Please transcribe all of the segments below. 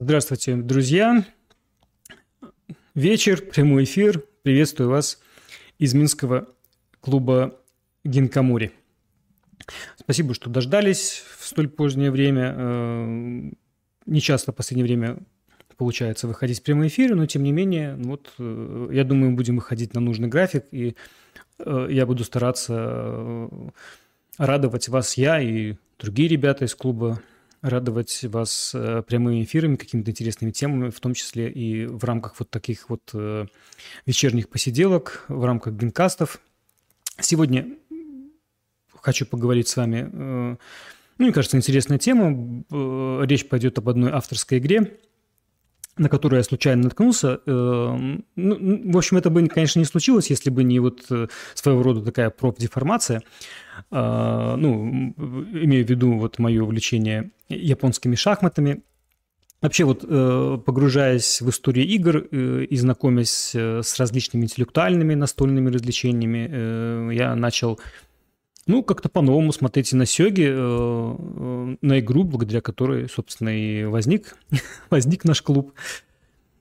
Здравствуйте, друзья. Вечер, прямой эфир. Приветствую вас из Минского клуба Гинкамури. Спасибо, что дождались в столь позднее время. Э, не часто в последнее время получается выходить в прямой эфир, но тем не менее, вот э, я думаю, будем выходить на нужный график, и э, я буду стараться радовать вас, я и другие ребята из клуба радовать вас э, прямыми эфирами, какими-то интересными темами, в том числе и в рамках вот таких вот э, вечерних посиделок, в рамках генкастов. Сегодня хочу поговорить с вами, э, ну, мне кажется, интересная тема. Речь пойдет об одной авторской игре, на которую я случайно наткнулся. Ну, в общем, это бы, конечно, не случилось, если бы не вот своего рода такая профдеформация. А, ну, имею в виду вот мое увлечение японскими шахматами. Вообще вот э, погружаясь в историю игр э, и знакомясь э, с различными интеллектуальными настольными развлечениями, я начал ну, как-то по-новому смотреть и на сёги, на игру, благодаря которой, собственно, и возник, возник наш клуб.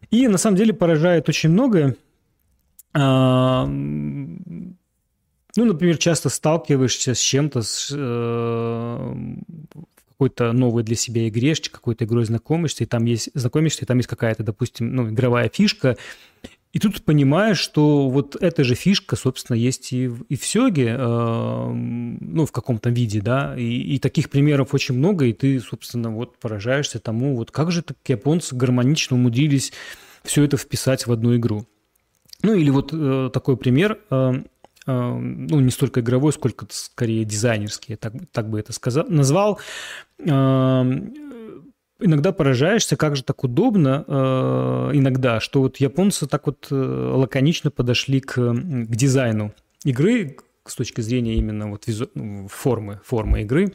И на самом деле поражает очень многое. Ну, например, часто сталкиваешься с чем-то, с э, какой-то новой для себя игре, с какой-то игрой знакомишься, и там есть, знакомишься, и там есть какая-то, допустим, ну, игровая фишка, и тут понимаешь, что вот эта же фишка, собственно, есть и в, и в Сёге, э, ну, в каком-то виде, да, и, и таких примеров очень много, и ты, собственно, вот поражаешься тому, вот как же так японцы гармонично умудрились все это вписать в одну игру. Ну, или вот э, такой пример. Э, ну, не столько игровой, сколько скорее дизайнерский, я так, так бы это сказал, назвал. Иногда поражаешься, как же так удобно э, иногда, что вот японцы так вот э, лаконично подошли к, к дизайну игры с точки зрения именно вот визу... Формы, формы игры.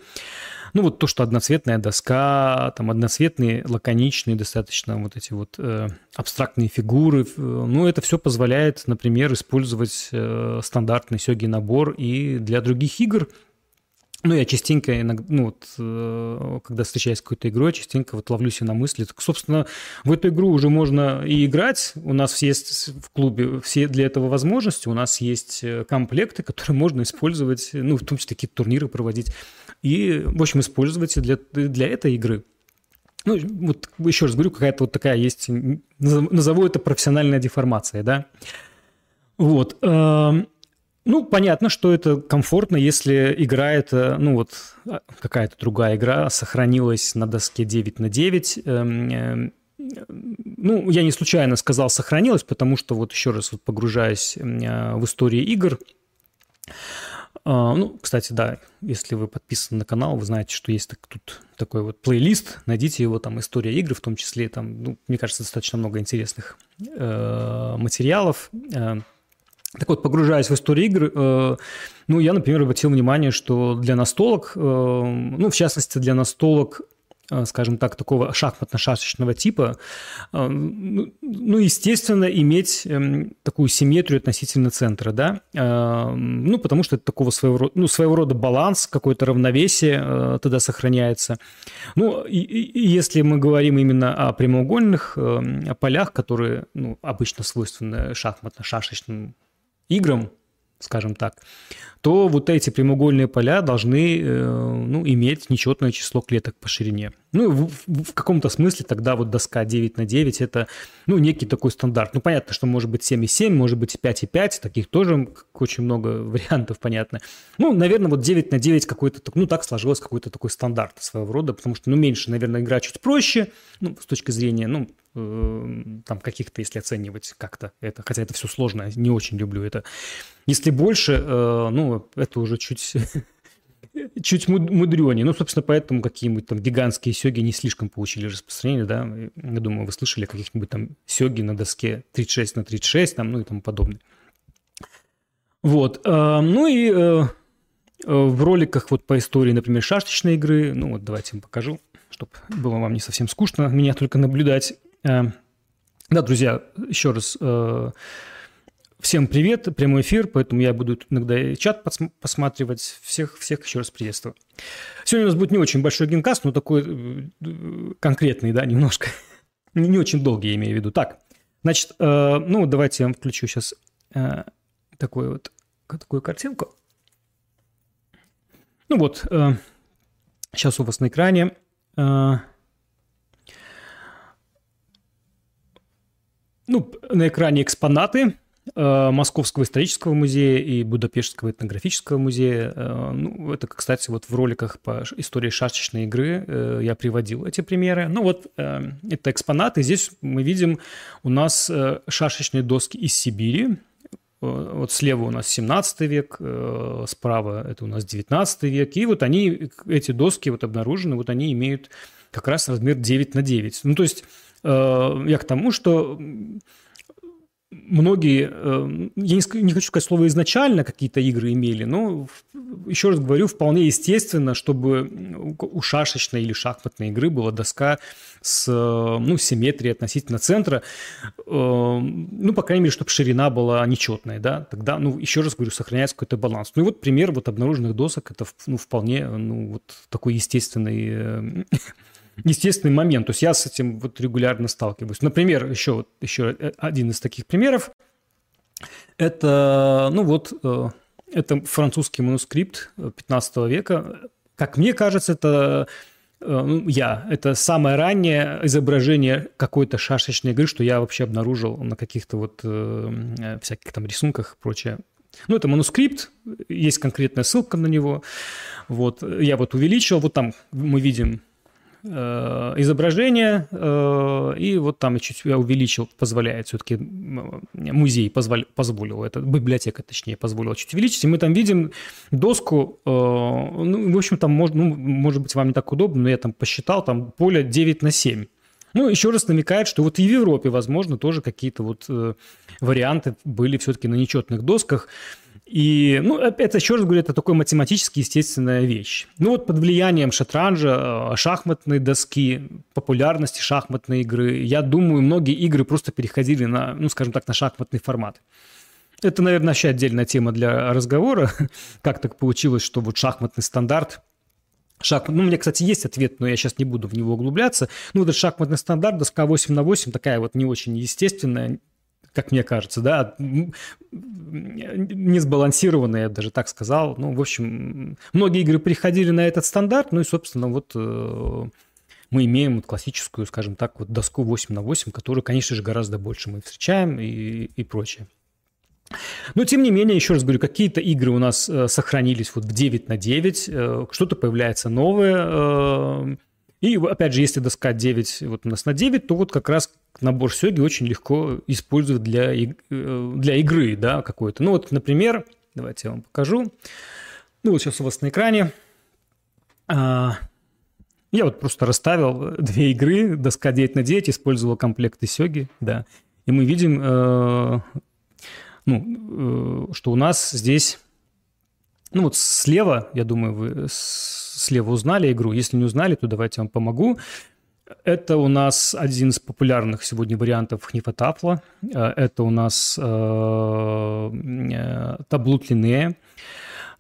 Ну, вот то, что одноцветная доска, там одноцветные, лаконичные достаточно вот эти вот э, абстрактные фигуры. Ну, это все позволяет, например, использовать э, стандартный сёги набор и для других игр, ну, я частенько, иногда, ну, вот, э, когда встречаюсь с какой-то игрой, частенько вот ловлю себя на мысли. Так, собственно, в эту игру уже можно и играть. У нас есть в клубе все для этого возможности. У нас есть э, комплекты, которые можно использовать, ну, в том числе какие-то турниры проводить. И, в общем, использовать для, для этой игры. Ну, вот еще раз говорю, какая-то вот такая есть, назову это профессиональная деформация, да. Вот. Ну, понятно, что это комфортно, если игра это, ну вот а, какая-то другая игра сохранилась на доске 9 на 9. Эм, эм, ну, я не случайно сказал сохранилась, потому что вот еще раз вот погружаясь э, в историю игр, а, ну, кстати, да, если вы подписаны на канал, вы знаете, что есть так, тут такой вот плейлист, найдите его, там история игр, в том числе, там, ну, мне кажется, достаточно много интересных э, материалов. Э, так вот, погружаясь в историю игр, э, ну, я, например, обратил внимание, что для настолок, э, ну, в частности, для настолок, э, скажем так, такого шахматно-шашечного типа, э, ну, ну, естественно, иметь э, такую симметрию относительно центра, да, э, ну, потому что это такого своего рода, ну, своего рода баланс, какое-то равновесие тогда сохраняется. Ну, и, и если мы говорим именно о прямоугольных э, полях, которые, ну, обычно свойственны шахматно-шашечным играм, скажем так, то вот эти прямоугольные поля должны э, ну, иметь нечетное число клеток по ширине. Ну, в, в каком-то смысле тогда вот доска 9 на 9 – это ну, некий такой стандарт. Ну, понятно, что может быть 7,7, может быть 5,5, таких тоже очень много вариантов, понятно. Ну, наверное, вот 9 на 9 какой-то, ну, так сложилось какой-то такой стандарт своего рода, потому что, ну, меньше, наверное, игра чуть проще, ну, с точки зрения, ну, э, там каких-то, если оценивать как-то это, хотя это все сложно, не очень люблю это. Если больше, э, ну, это уже чуть чуть мудренее. Ну, собственно, поэтому какие-нибудь там гигантские сёги не слишком получили распространение, да. Я думаю, вы слышали каких-нибудь там сёги на доске 36 на 36, там, ну и тому подобное. Вот. Э, ну и э, в роликах вот по истории, например, шашечной игры, ну вот давайте вам покажу, чтобы было вам не совсем скучно меня только наблюдать. Э, да, друзья, еще раз Всем привет, прямой эфир, поэтому я буду иногда чат посматривать. Всех, всех еще раз приветствую. Сегодня у нас будет не очень большой генкаст, но такой э, конкретный, да, немножко. Не очень долгие, я имею в виду. Так, значит, э, ну, давайте я вам включу сейчас э, такую вот такую картинку. Ну вот, э, сейчас у вас на экране ну, на экране экспонаты Э, Московского исторического музея и Будапештского этнографического музея. Э, ну, это, кстати, вот в роликах по истории шашечной игры э, я приводил эти примеры. Ну вот это экспонаты. Здесь мы видим у нас шашечные доски из Сибири. Вот слева у нас 17 век, справа это у нас 19 век. И вот они, эти доски вот обнаружены, вот они имеют как раз размер 9 на 9. Ну, то есть я к тому, что многие, э, я не хочу сказать слово изначально какие-то игры имели, но еще раз говорю, вполне естественно, чтобы у шашечной или шахматной игры была доска с ну, симметрией относительно центра, э, ну, по крайней мере, чтобы ширина была нечетная, да, тогда, ну, еще раз говорю, сохраняется какой-то баланс. Ну и вот пример вот обнаруженных досок, это ну, вполне, ну, вот такой естественный э, естественный момент. То есть я с этим вот регулярно сталкиваюсь. Например, еще, еще один из таких примеров. Это, ну вот, э, это французский манускрипт 15 века. Как мне кажется, это э, ну, я. Это самое раннее изображение какой-то шашечной игры, что я вообще обнаружил на каких-то вот э, всяких там рисунках и прочее. Ну, это манускрипт, есть конкретная ссылка на него. Вот, я вот увеличил, вот там мы видим Э, изображение, э, и вот там я чуть увеличил, позволяет все-таки, музей позволил, позволил, это библиотека, точнее, позволила чуть увеличить, и мы там видим доску, э, ну, в общем, там, может, ну, может быть, вам не так удобно, но я там посчитал, там поле 9 на 7. Ну, еще раз намекает, что вот и в Европе, возможно, тоже какие-то вот варианты были все-таки на нечетных досках. И, ну, это, еще раз говорю, это такой математически естественная вещь. Ну, вот под влиянием шатранжа, э, шахматной доски, популярности шахматной игры, я думаю, многие игры просто переходили на, ну, скажем так, на шахматный формат. Это, наверное, вообще отдельная тема для разговора. как так получилось, что вот шахматный стандарт Шахмат. Ну, у меня, кстати, есть ответ, но я сейчас не буду в него углубляться. Ну, этот шахматный стандарт, доска 8 на 8, такая вот не очень естественная, как мне кажется, да, не сбалансированные, я даже так сказал. Ну, в общем, многие игры приходили на этот стандарт, ну и, собственно, вот э, мы имеем вот классическую, скажем так, вот доску 8 на 8, которую, конечно же, гораздо больше мы встречаем и, и прочее. Но, тем не менее, еще раз говорю, какие-то игры у нас э, сохранились вот в 9 на 9, э, что-то появляется новое, и, опять же, если доска 9 вот у нас на 9, то вот как раз набор сёги очень легко использовать для, э, для игры, да, какой-то. Ну вот, например, давайте я вам покажу. Ну вот сейчас у вас на экране. А, я вот просто расставил две игры, доска 9 на 9, использовал комплекты сёги, да. И мы видим, э, ну, э, что у нас здесь, ну вот слева, я думаю, вы слева узнали игру. Если не узнали, то давайте я вам помогу. Это у нас один из популярных сегодня вариантов хнифотафла. Э, это у нас э, э таблут Линнея.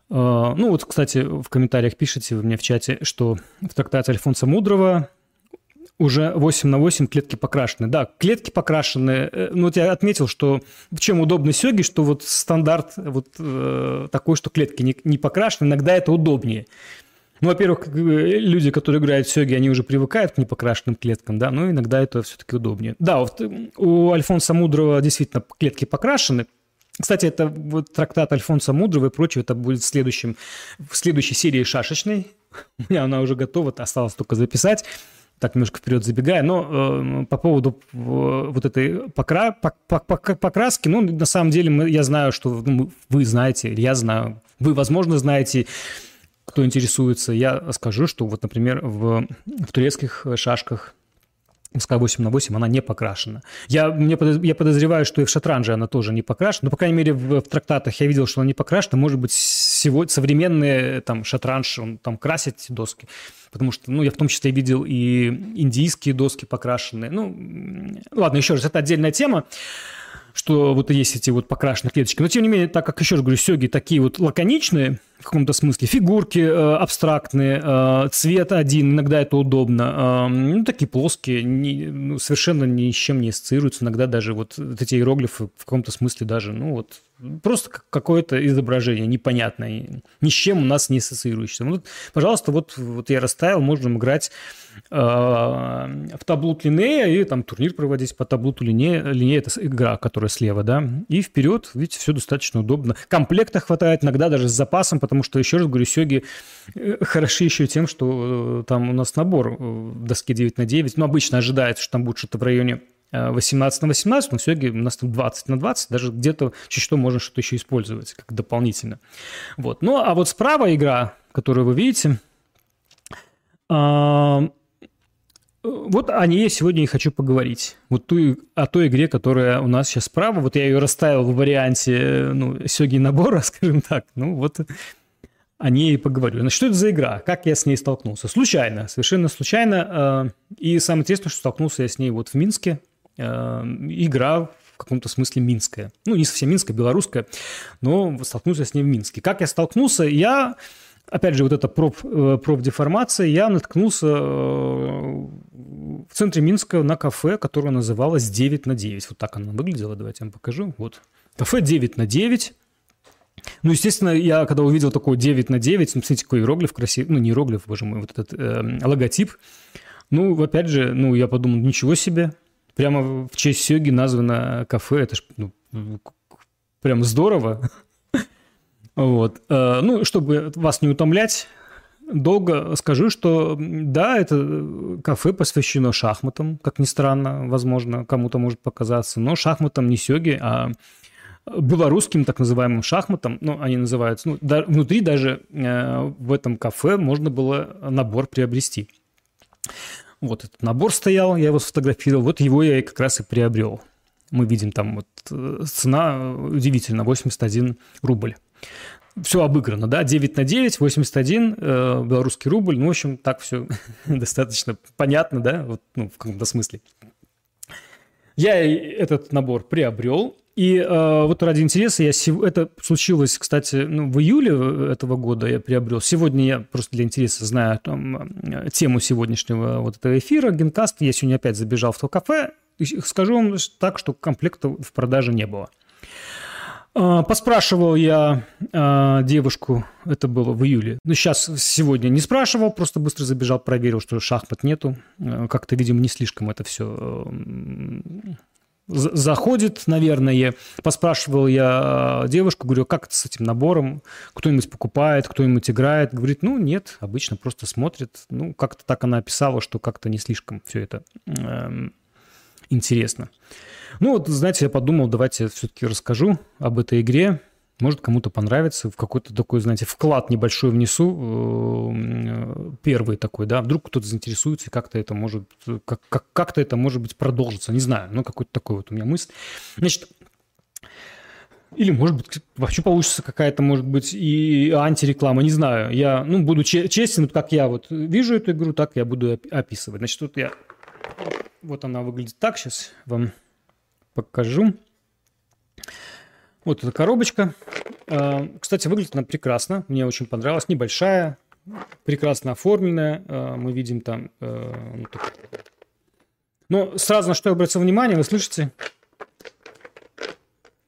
Ну вот, кстати, в комментариях пишите вы мне в чате, что в трактате Альфонса Мудрого уже 8 на 8 клетки покрашены. Да, клетки покрашены. Ну, вот я отметил, что чем удобно сёги, что вот стандарт вот э, такой, что клетки не, не покрашены, иногда это удобнее. Ну, во-первых, люди, которые играют в сёги, они уже привыкают к непокрашенным клеткам, да, но иногда это все-таки удобнее. Да, вот у Альфонса Мудрого действительно клетки покрашены, кстати, это вот трактат Альфонса Мудрого и прочее, это будет в, следующем, в следующей серии шашечной. У меня она уже готова, осталось только записать. Так, немножко вперед забегая. Но э, по поводу э, вот этой покра... покраски, ну, на самом деле, мы, я знаю, что ну, вы знаете, я знаю, вы, возможно, знаете, кто интересуется, я скажу, что вот, например, в, в турецких шашках СК 8 на 8, она не покрашена. Я, мне, я подозреваю, что и в шатранже она тоже не покрашена, но, по крайней мере, в, в трактатах я видел, что она не покрашена. Может быть, сегодня современные там шатранж, он там красит доски, потому что, ну, я в том числе видел и индийские доски покрашенные. Ну, ладно, еще раз, это отдельная тема. что вот есть эти вот покрашенные клеточки. Но, тем не менее, так как, еще раз говорю, сёги такие вот лаконичные, в каком-то смысле, фигурки э, абстрактные, э, цвет один, иногда это удобно, э, ну, такие плоские, не, ну, совершенно ни с чем не ассоциируются, иногда даже вот, вот эти иероглифы в каком-то смысле даже, ну, вот, просто какое-то изображение непонятное, ни с чем у нас не ассоциирующееся. Ну, пожалуйста, вот, вот я расставил, можем играть э, в таблут Линея и там турнир проводить по таблуту Линея. Линея – это игра, которая слева, да, и вперед, видите, все достаточно удобно. Комплекта хватает, иногда даже с запасом, потому что, еще раз говорю, сёги э, хороши еще тем, что э, там у нас набор в доске 9 на 9, ну, обычно ожидается, что там будет что-то в районе 18 на 18, но все-таки у нас там 20 на 20, даже где-то чуть что можно что-то еще использовать как дополнительно. Вот. Ну, а вот справа игра, которую вы видите, а, вот о ней сегодня и хочу поговорить. Вот ту, о той игре, которая у нас сейчас справа. Вот я ее расставил в варианте ну, сёги набора, скажем так. Ну, вот о ней поговорю. Значит, что это за игра? Как я с ней столкнулся? Случайно, совершенно случайно. А, и самое интересное, что столкнулся я с ней вот в Минске Э, игра в каком-то смысле минская. Ну, не совсем минская, белорусская, но столкнулся с ней в Минске. Как я столкнулся? Я, опять же, вот эта проб, э, я наткнулся э, в центре Минска на кафе, которое называлось 9 на 9. Вот так оно выглядело, давайте я вам покажу. Вот. Кафе 9 на 9. Ну, естественно, я когда увидел такой 9 на 9, ну, смотрите, какой иероглиф красивый, ну, не иероглиф, боже мой, вот этот э, логотип, ну, опять же, ну, я подумал, ничего себе, Прямо в честь Сёги названо кафе. Это ж ну, прям здорово. Вот. Э, ну, чтобы вас не утомлять, долго скажу, что да, это кафе посвящено шахматам, как ни странно, возможно, кому-то может показаться, но шахматам не сёги, а белорусским так называемым шахматам, ну, они называются, ну, да, внутри даже э, в этом кафе можно было набор приобрести. Вот этот набор стоял, я его сфотографировал, вот его я как раз и приобрел. Мы видим там вот э, цена удивительно, 81 рубль. Все обыграно, да, 9 на 9, 81 э, белорусский рубль. Ну, в общем, так все достаточно понятно, да, вот, ну, в каком-то смысле. Я этот набор приобрел, и э, вот ради интереса я сев... это случилось, кстати, ну, в июле этого года я приобрел. Сегодня я просто для интереса знаю там, э, тему сегодняшнего вот этого эфира, генкаст. Я сегодня опять забежал в то кафе. Скажу вам так, что комплекта в продаже не было. Э, поспрашивал я э, девушку, это было в июле. Ну, сейчас, сегодня не спрашивал, просто быстро забежал, проверил, что шахмат нету. Э, как-то, видимо, не слишком это все заходит, наверное. Поспрашивал я девушку, говорю, как это с этим набором? Кто-нибудь покупает, кто-нибудь играет? Говорит, ну, нет, обычно просто смотрит. Ну, как-то так она описала, что как-то не слишком все это э, интересно. Ну, вот, знаете, я подумал, давайте все-таки расскажу об этой игре. Может, кому-то понравится, в какой-то такой, знаете, вклад небольшой внесу, э, первый такой, да, вдруг кто-то заинтересуется, как-то это может, как, как, как-то это может быть продолжится, не знаю, ну, какой-то такой вот у меня мысль. Значит, или, может быть, вообще получится какая-то, может быть, и антиреклама, не знаю. Я, ну, буду честен, как я вот вижу эту игру, так я буду описывать. Значит, тут я... Вот она выглядит так, сейчас вам покажу. Вот эта коробочка. А, кстати, выглядит она прекрасно. Мне очень понравилась. Небольшая, прекрасно оформленная. А, мы видим там... А, Но сразу на что я обратил внимание, вы слышите?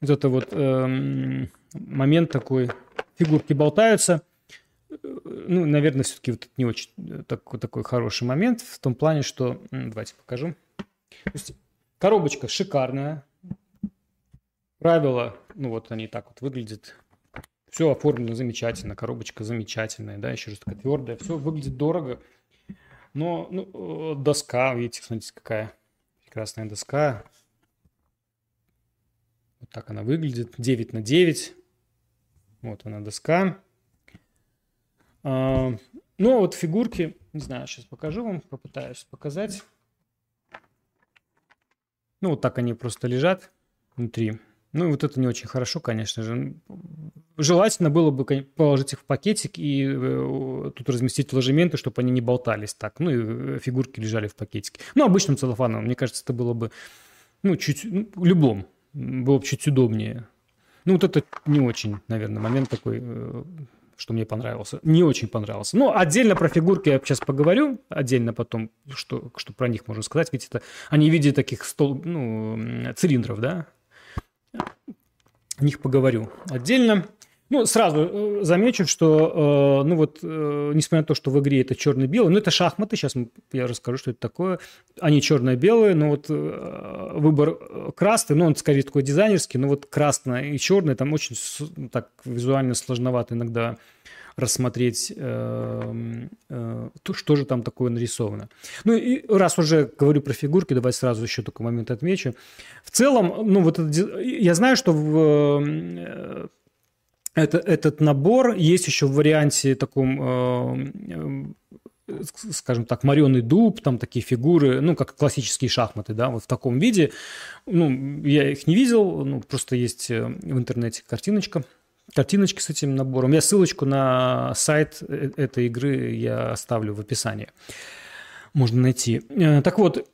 Вот это вот эм, момент такой. Фигурки болтаются. Ну, наверное, все-таки вот не очень такой, такой хороший момент в том плане, что... Давайте покажу. Коробочка шикарная, Правила, ну вот они так вот выглядят. Все оформлено замечательно, коробочка замечательная, да, еще раз такая твердая. Все выглядит дорого. Но ну, э, доска, видите, смотрите, какая прекрасная доска. Вот так она выглядит. 9 на 9. Вот она доска. А, ну, а вот фигурки, не знаю, сейчас покажу вам, попытаюсь показать. Ну, вот так они просто лежат внутри. Ну, вот это не очень хорошо, конечно же. Желательно было бы положить их в пакетик и э, тут разместить ложементы, чтобы они не болтались так. Ну, и э, фигурки лежали в пакетике. Ну, обычным целлофаном, мне кажется, это было бы, ну, чуть, ну, любом, было бы чуть удобнее. Ну, вот это не очень, наверное, момент такой, э, что мне понравился. Не очень понравился. Ну, отдельно про фигурки я сейчас поговорю, отдельно потом, что, что про них можно сказать. Ведь это они в виде таких стол, ну, цилиндров, да? О них поговорю отдельно. Ну, сразу э, замечу, что, э, ну вот, э, несмотря на то, что в игре это черно-белое, ну, это шахматы, сейчас я расскажу, что это такое. Они черно-белые, но вот э, выбор э, красный, ну, он скорее такой дизайнерский, но вот красное и черное там очень ну, так визуально сложновато иногда рассмотреть, э, э, то, что же там такое нарисовано. Ну и раз уже говорю про фигурки, давайте сразу еще такой момент отмечу. В целом, ну вот это, я знаю, что в э, это, этот набор есть еще в варианте таком, э, э, скажем так, мореный дуб, там такие фигуры, ну, как классические шахматы, да, вот в таком виде. Ну, я их не видел, ну, просто есть э, в интернете картиночка, картиночки с этим набором. Я ссылочку на сайт этой игры я оставлю в описании. Можно найти. Так вот,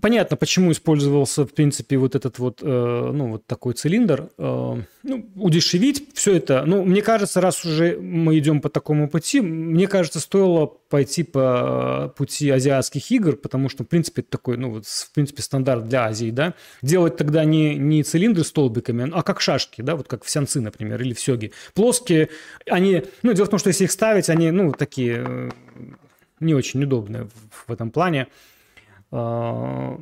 Понятно, почему использовался, в принципе, вот этот вот, э, ну, вот такой цилиндр. Э, ну, удешевить все это. Ну, мне кажется, раз уже мы идем по такому пути, мне кажется, стоило пойти по пути азиатских игр, потому что, в принципе, это такой, ну, вот, в принципе, стандарт для Азии, да. Делать тогда не, не цилиндры столбиками, а как шашки, да, вот как в сянцы, например, или в сёге. Плоские, они, ну, дело в том, что если их ставить, они, ну, такие э, не очень удобные в, в этом плане. А,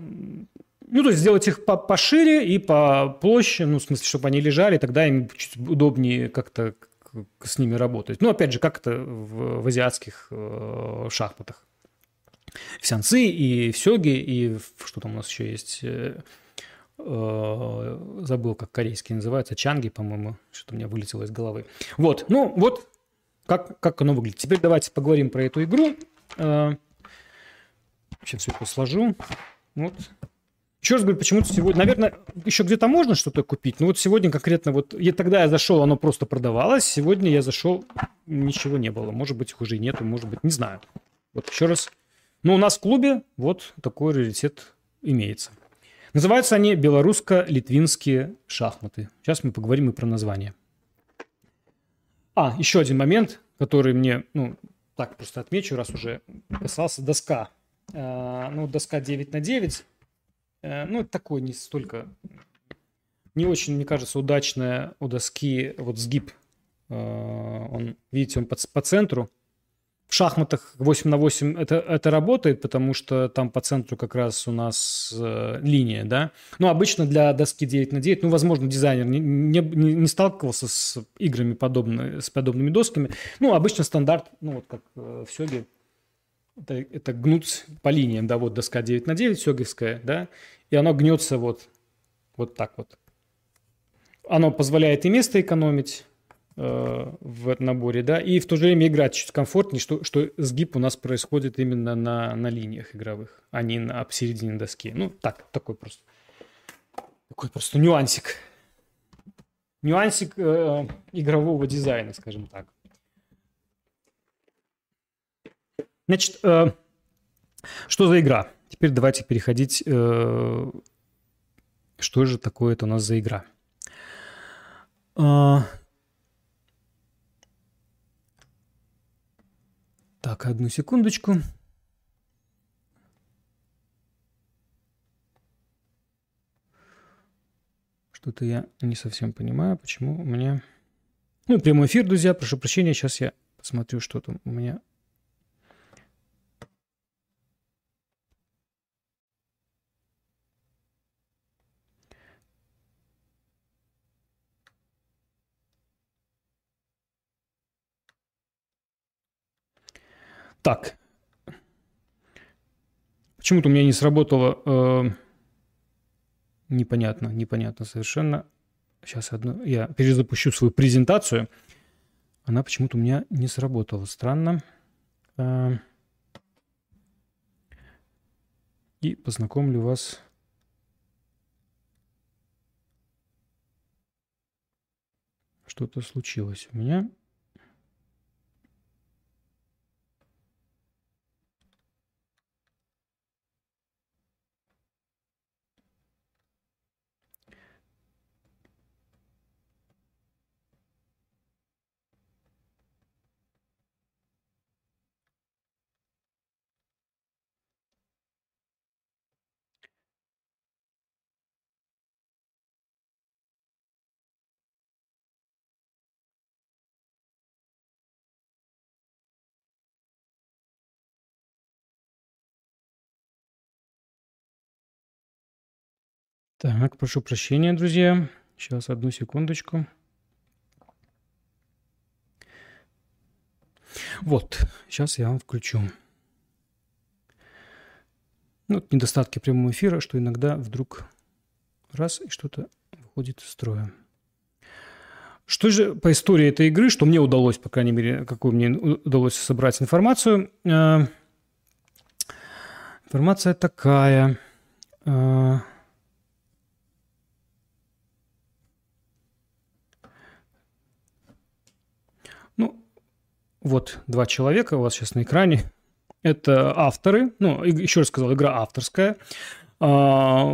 ну, то есть сделать их пошире и по площади, ну, в смысле, чтобы они лежали, тогда им чуть удобнее как-то с ними работать. Ну, опять же, как это в, в азиатских э, шахматах. В сянцы и в сёге, и в, что там у нас еще есть, э, э, забыл, как корейский называется, чанги, по-моему, что-то у меня вылетело из головы. Вот, ну, вот как, как оно выглядит. Теперь давайте поговорим про эту игру. Э, Сейчас все это сложу. Вот. Еще раз говорю, почему-то сегодня, наверное, еще где-то можно что-то купить, но вот сегодня конкретно, вот я, тогда я зашел, оно просто продавалось, сегодня я зашел, ничего не было, может быть, их уже нету, может быть, не знаю. Вот еще раз. Но у нас в клубе вот такой раритет имеется. Называются они белорусско-литвинские шахматы. Сейчас мы поговорим и про название. А, еще один момент, который мне, ну, так просто отмечу, раз уже касался доска ну, доска 9 на 9. Э, ну, это такой не столько... Не очень, мне кажется, удачная у доски вот сгиб. Э, он, видите, он по, по центру. В шахматах 8 на 8 это, это работает, потому что там по центру как раз у нас э, линия, да. Но обычно для доски 9 на 9, ну, возможно, дизайнер не, не, не сталкивался с играми подобно, с подобными досками. Ну, обычно стандарт, ну, вот как э, в Сёге, это, это гнуть по линиям, да, вот доска 9 на 9 сёговская, да, и оно гнется вот, вот так вот. Оно позволяет и место экономить э, в наборе, да, и в то же время играть чуть комфортнее, что, что сгиб у нас происходит именно на, на линиях игровых, а не на посередине доски. Ну, так, такой просто, такой просто нюансик. Нюансик э, игрового дизайна, скажем так. Значит, э, что за игра? Теперь давайте переходить, э, что же такое это у нас за игра. Э, так, одну секундочку. Что-то я не совсем понимаю, почему у меня... Ну, прямой эфир, друзья, прошу прощения, сейчас я посмотрю, что там у меня Так. Почему-то у меня не сработало... Э, непонятно, непонятно совершенно. Сейчас одну, я перезапущу свою презентацию. Она почему-то у меня не сработала. Странно. Э, и познакомлю вас... Что-то случилось у меня. Так, прошу прощения, друзья. Сейчас, одну секундочку. Вот, сейчас я вам включу. Ну, недостатки прямого эфира, что иногда вдруг раз и что-то выходит из строя. Что же по истории этой игры, что мне удалось, по крайней мере, какую мне удалось собрать информацию? Э, информация такая. Э, ну, вот два человека у вас сейчас на экране. Это авторы. Ну, еще раз сказал, игра авторская. А,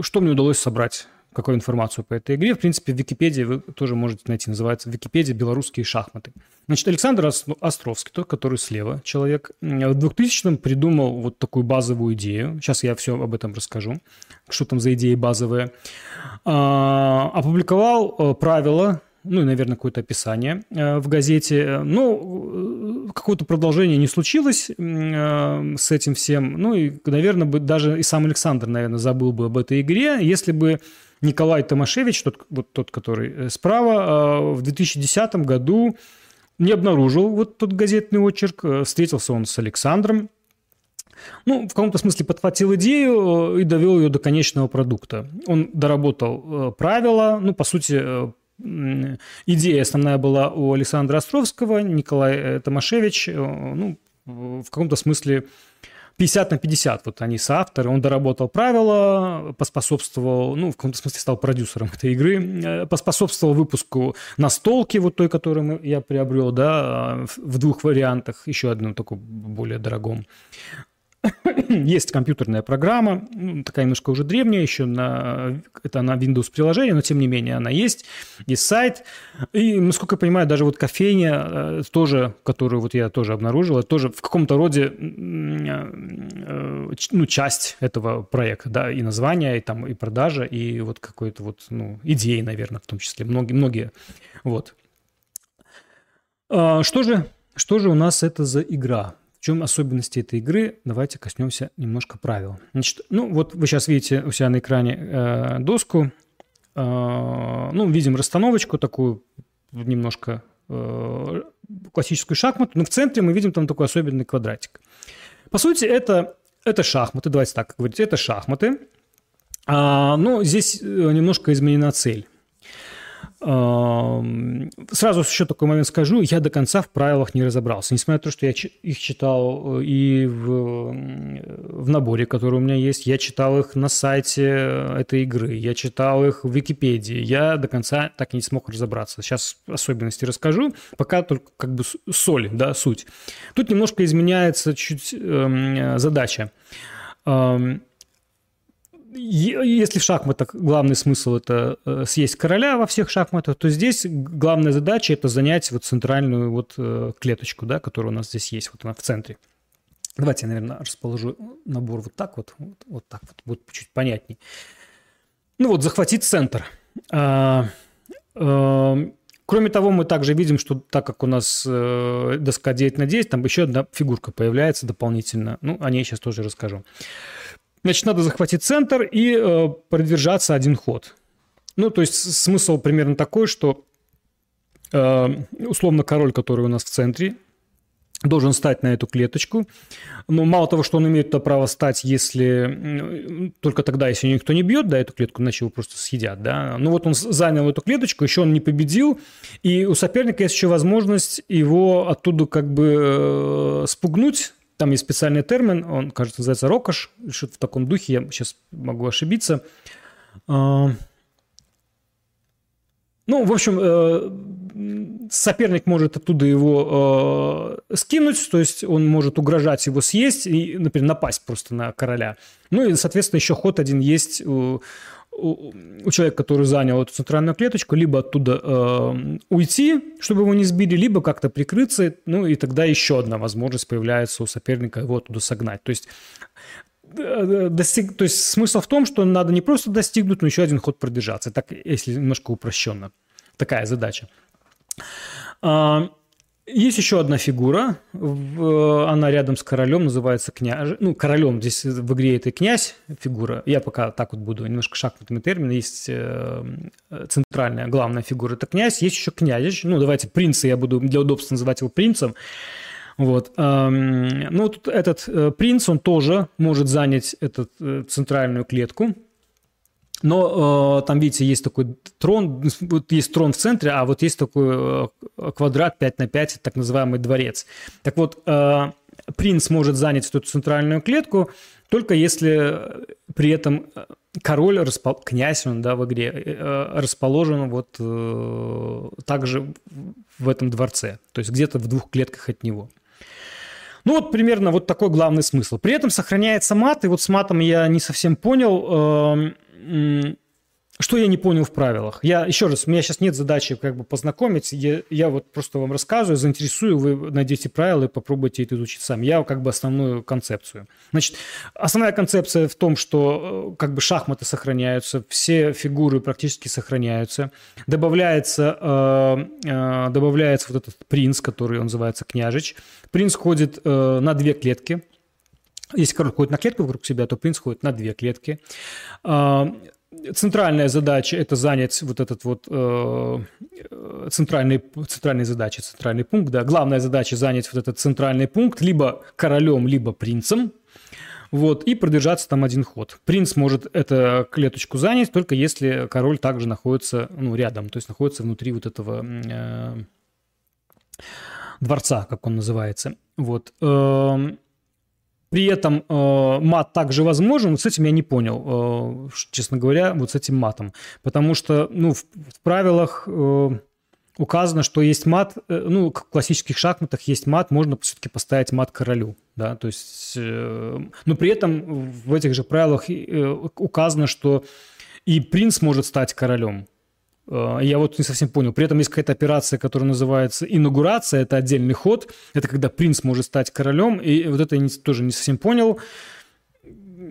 что мне удалось собрать? Какую информацию по этой игре? В принципе, в Википедии вы тоже можете найти. Называется в Википедии «Белорусские шахматы». Значит, Александр Островский, тот, который слева человек, в 2000-м придумал вот такую базовую идею. Сейчас я все об этом расскажу. Что там за идеи базовые. А, опубликовал э, правила ну и, наверное, какое-то описание э, в газете. Но э, какого-то продолжения не случилось э, с этим всем. Ну и, наверное, бы даже и сам Александр, наверное, забыл бы об этой игре, если бы Николай Томашевич, тот, вот тот, который справа, в 2010 году не обнаружил вот тот газетный очерк, встретился он с Александром, ну, в каком-то смысле подхватил идею и довел ее до конечного продукта. Он доработал правила, ну, по сути, идея основная была у Александра Островского, Николай э, Томашевич, э, ну, в каком-то смысле 50 на 50, вот они соавторы, он доработал правила, поспособствовал, ну, в каком-то смысле стал продюсером этой игры, э, поспособствовал выпуску настолки, вот той, которую я приобрел, да, в двух вариантах, еще одном таком более дорогом. Есть компьютерная программа, ну, такая немножко уже древняя, еще на, это на Windows приложение, но тем не менее она есть. Есть сайт. И, насколько я понимаю, даже вот кофейня э, тоже, которую вот я тоже обнаружил, это тоже в каком-то роде э, ну, часть этого проекта, да, и название, и там и продажа, и вот какой-то вот, ну, идеи, наверное, в том числе, многие, многие, вот. А, что же, что же у нас это за игра? Чем особенности этой игры? Давайте коснемся немножко правил. Значит, ну вот вы сейчас видите у себя на экране э, доску. Э, ну, видим расстановочку такую немножко э, классическую шахмату, но в центре мы видим там такой особенный квадратик. По сути, это, это шахматы, давайте так говорить, это шахматы. А, но здесь э, немножко изменена цель. Сразу еще такой момент скажу, я до конца в правилах не разобрался. Несмотря на то, что я их читал э, и в, в наборе, который у меня есть, я читал их на сайте этой игры, я читал их в Википедии, я до конца так и не смог разобраться. Сейчас особенности расскажу, пока только как бы соль, да, суть. Тут немножко изменяется чуть э, задача. Э, если в шахматах главный смысл это э, съесть короля во всех шахматах, то здесь главная задача это занять вот центральную вот э, клеточку, да, которая у нас здесь есть, вот она в центре. Давайте я, наверное, расположу набор вот так вот, вот, вот так вот, будет чуть понятней. Ну вот, захватить центр. А, а, кроме того, мы также видим, что так как у нас э, доска 9 на 10, там еще одна фигурка появляется дополнительно. Ну, о ней сейчас тоже расскажу. Значит, надо захватить центр и э, продержаться один ход. Ну, то есть смысл примерно такой, что э, условно король, который у нас в центре, должен стать на эту клеточку. Но мало того, что он имеет это право стать, если только тогда, если никто не бьет, да, эту клетку, иначе его просто съедят, да. Ну вот он занял эту клеточку, еще он не победил, и у соперника есть еще возможность его оттуда как бы э, спугнуть, там есть специальный термин, он, кажется, называется рокош, что-то в таком духе, я сейчас могу ошибиться. А, ну, в общем, э, соперник может оттуда его э, скинуть, то есть он может угрожать его съесть и, например, напасть просто на короля. Ну и, соответственно, еще ход один есть у, у, человека, который занял эту центральную клеточку, либо оттуда э, уйти, чтобы его не сбили, либо как-то прикрыться, ну и тогда еще одна возможность появляется у соперника его оттуда согнать. То есть э, достиг, то есть смысл в том, что надо не просто достигнуть, но еще один ход продержаться. Так, если немножко упрощенно. Такая задача. А, есть еще одна фигура, она рядом с королем, называется княж. Ну, королем здесь в игре это князь фигура. Я пока так вот буду, немножко шахматными терминами. Есть э, центральная, главная фигура – это князь. Есть еще князь. Ну, давайте принца, я буду для удобства называть его принцем. Вот. Ну, тут этот э, принц, он тоже может занять эту э, центральную клетку. Но э, там, видите, есть такой трон, вот есть трон в центре, а вот есть такой э, квадрат 5 на 5, так называемый дворец. Так вот, э, принц может занять эту центральную клетку, только если при этом король, распол... князь он, да, в игре, э, расположен вот э, также в этом дворце, то есть где-то в двух клетках от него. Ну вот примерно вот такой главный смысл. При этом сохраняется мат, и вот с матом я не совсем понял, э, что я не понял в правилах? Я, еще раз, у меня сейчас нет задачи как бы познакомить, я, я вот просто вам рассказываю, заинтересую, вы найдете правила и попробуйте это изучить сами. Я как бы основную концепцию. Значит, основная концепция в том, что э, как бы шахматы сохраняются, все фигуры практически сохраняются, добавляется, э, э, добавляется вот этот принц, который он называется княжич. Принц ходит э, на две клетки, если король ходит на клетку вокруг себя, то принц ходит на две клетки. А, центральная задача – это занять вот этот вот э, центральный, центральная задача, центральный пункт. Да. Главная задача – занять вот этот центральный пункт либо королем, либо принцем. Вот, и продержаться там один ход. Принц может эту клеточку занять, только если король также находится ну, рядом, то есть находится внутри вот этого э, дворца, как он называется. Вот. Эм, при этом э, мат также возможен. Вот с этим я не понял, э, честно говоря, вот с этим матом. Потому что ну, в, в правилах э, указано, что есть мат, э, ну, в классических шахматах есть мат, можно все-таки поставить мат королю. Да? То есть, э, но при этом в этих же правилах э, указано, что и принц может стать королем. Э, я вот не совсем понял. При этом есть какая-то операция, которая называется инаугурация. Это отдельный ход. Это когда принц может стать королем. И вот это я тоже не совсем понял.